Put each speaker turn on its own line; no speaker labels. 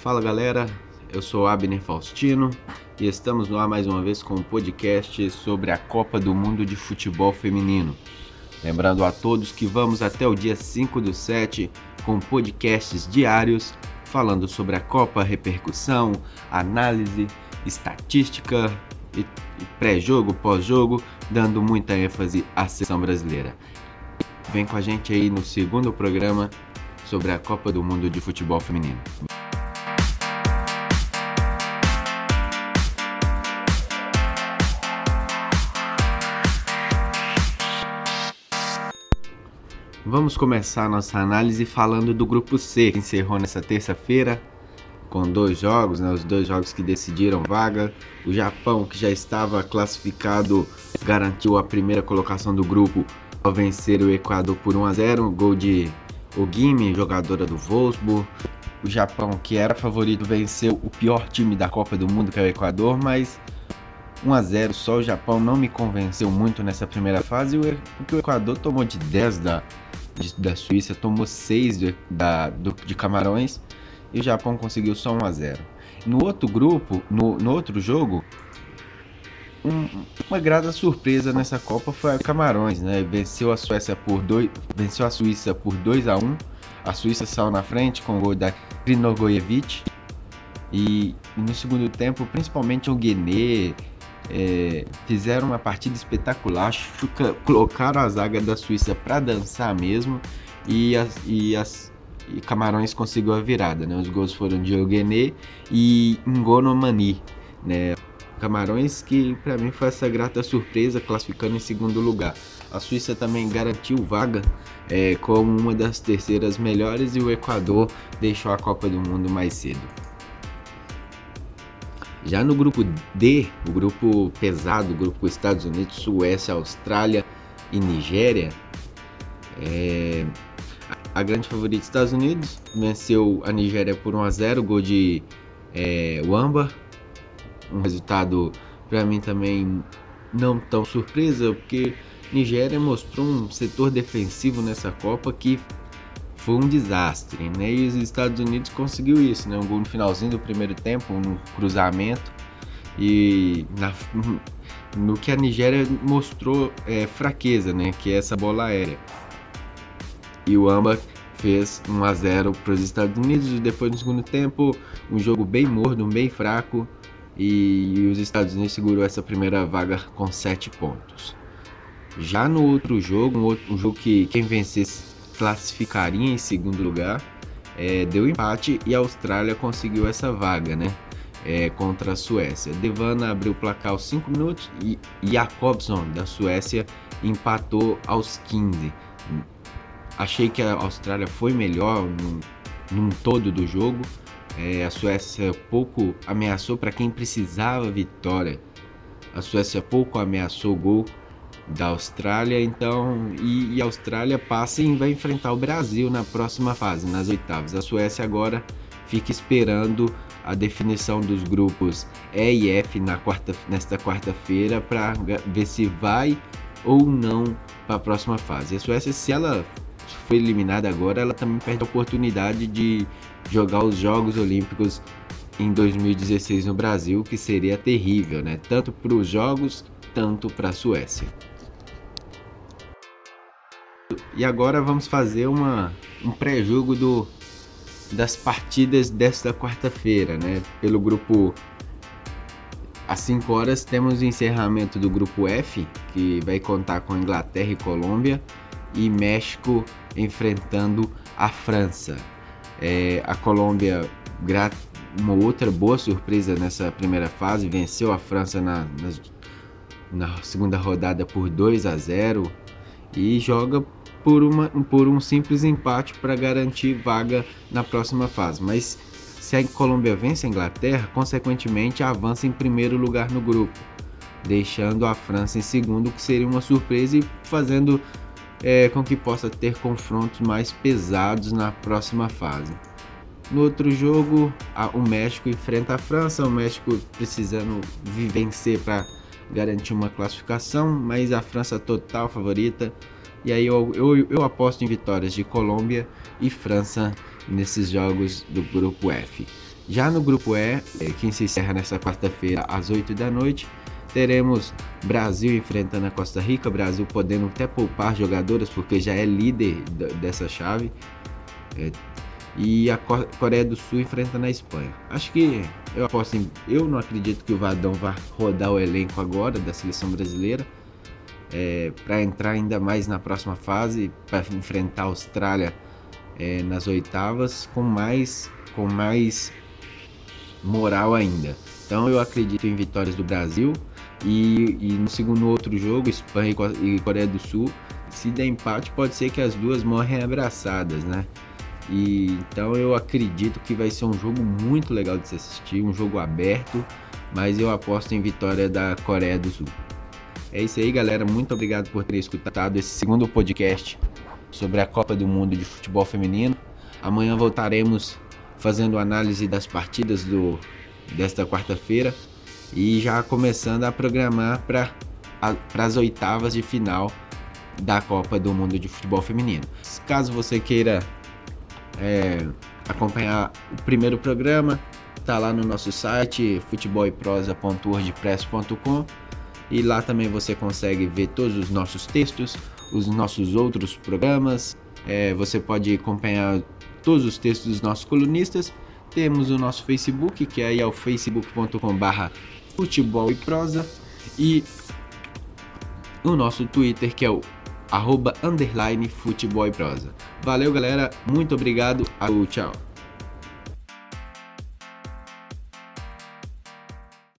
Fala galera, eu sou Abner Faustino e estamos no ar mais uma vez com um podcast sobre a Copa do Mundo de Futebol Feminino. Lembrando a todos que vamos até o dia 5 do 7 com podcasts diários falando sobre a Copa, repercussão, análise, estatística e pré-jogo, pós-jogo, dando muita ênfase à seleção brasileira. Vem com a gente aí no segundo programa sobre a Copa do Mundo de Futebol Feminino. Vamos começar nossa análise falando do grupo C, que encerrou nessa terça-feira com dois jogos, né, os dois jogos que decidiram vaga. O Japão, que já estava classificado, garantiu a primeira colocação do grupo ao vencer o Equador por 1 a 0, gol de Ogimi, jogadora do Wolfsburg. O Japão, que era favorito, venceu o pior time da Copa do Mundo, que é o Equador, mas 1 a 0 só o Japão não me convenceu muito nessa primeira fase, porque o Equador tomou de 10 da, de, da Suíça, tomou 6 de, da, do, de Camarões e o Japão conseguiu só 1 a 0. No outro grupo, no, no outro jogo, um, uma grata surpresa nessa Copa foi a Camarões, né? Venceu a Suécia por venceu a Suíça por 2 a 1. A Suíça saiu na frente com o gol da Krinogojevic. E, e no segundo tempo, principalmente o Guiné é, fizeram uma partida espetacular, chuca, colocaram a zaga da Suíça para dançar mesmo e as, e as e Camarões conseguiu a virada. Né? Os gols foram de Eugené e Ngono Mani. Né? Camarões que para mim foi essa grata surpresa classificando em segundo lugar. A Suíça também garantiu vaga é, como uma das terceiras melhores e o Equador deixou a Copa do Mundo mais cedo. Já no grupo D, o grupo pesado, o grupo Estados Unidos, Suécia, Austrália e Nigéria, é, a grande favorita Estados Unidos venceu a Nigéria por 1 a 0, gol de é, Wamba, um resultado para mim também não tão surpresa, porque Nigéria mostrou um setor defensivo nessa Copa que foi um desastre, né? E os Estados Unidos conseguiu isso, né? Um gol no finalzinho do primeiro tempo, um cruzamento e na, no que a Nigéria mostrou é, fraqueza, né? Que é essa bola aérea. E o Amba fez 1 a 0 para os Estados Unidos e depois no segundo tempo um jogo bem morno, bem fraco e os Estados Unidos segurou essa primeira vaga com 7 pontos. Já no outro jogo, um, outro, um jogo que quem vencesse classificaria em segundo lugar, é, deu empate e a Austrália conseguiu essa vaga, né? É, contra a Suécia. Devana abriu o placar aos 5 minutos e Jacobson da Suécia empatou aos 15. Achei que a Austrália foi melhor num, num todo do jogo. É, a Suécia pouco ameaçou para quem precisava vitória. A Suécia pouco ameaçou o gol da Austrália, então e, e, a Austrália passa e vai enfrentar o Brasil na próxima fase, nas oitavas. A Suécia agora fica esperando a definição dos grupos E e F na quarta, nesta quarta-feira para ver se vai ou não para a próxima fase. A Suécia, se ela foi eliminada agora, ela também perde a oportunidade de jogar os Jogos Olímpicos em 2016 no Brasil, que seria terrível, né? Tanto para os Jogos, tanto para a Suécia. E agora vamos fazer uma, um pré-jogo do, das partidas desta quarta-feira, né? Pelo grupo às 5 horas temos o encerramento do grupo F, que vai contar com Inglaterra e Colômbia, e México enfrentando a França. É, a Colômbia, uma outra boa surpresa nessa primeira fase, venceu a França na, na, na segunda rodada por 2 a 0 e joga por, uma, por um simples empate para garantir vaga na próxima fase. Mas se a Colômbia vence a Inglaterra, consequentemente avança em primeiro lugar no grupo, deixando a França em segundo, que seria uma surpresa e fazendo é, com que possa ter confrontos mais pesados na próxima fase. No outro jogo, a, o México enfrenta a França, o México precisando vencer para garantir uma classificação, mas a França total favorita e aí eu, eu, eu aposto em vitórias de Colômbia e França nesses jogos do grupo F. Já no grupo E, é, que se encerra nessa quarta-feira às 8 da noite, teremos Brasil enfrentando a Costa Rica, Brasil podendo até poupar jogadoras porque já é líder dessa chave. É, e a Coreia do Sul enfrentando a Espanha. Acho que eu aposto em, eu não acredito que o Vadão vá rodar o elenco agora da seleção brasileira é, para entrar ainda mais na próxima fase para enfrentar a Austrália é, nas oitavas com mais com mais moral ainda. Então eu acredito em vitórias do Brasil e, e no segundo outro jogo Espanha e Coreia do Sul se der empate pode ser que as duas morrem abraçadas, né? E então eu acredito que vai ser um jogo muito legal de se assistir, um jogo aberto, mas eu aposto em vitória da Coreia do Sul. É isso aí, galera. Muito obrigado por ter escutado esse segundo podcast sobre a Copa do Mundo de Futebol Feminino. Amanhã voltaremos fazendo análise das partidas do desta quarta-feira e já começando a programar para as oitavas de final da Copa do Mundo de Futebol Feminino. Caso você queira é, acompanhar o primeiro programa, tá lá no nosso site futeboleprosa.wordpress.com e lá também você consegue ver todos os nossos textos, os nossos outros programas. É, você pode acompanhar todos os textos dos nossos colunistas. Temos o nosso Facebook, que aí é o facebook.com/barra futebol e prosa, e o nosso Twitter, que é o arroba underline futebol e prosa. Valeu, galera. Muito obrigado. Tchau.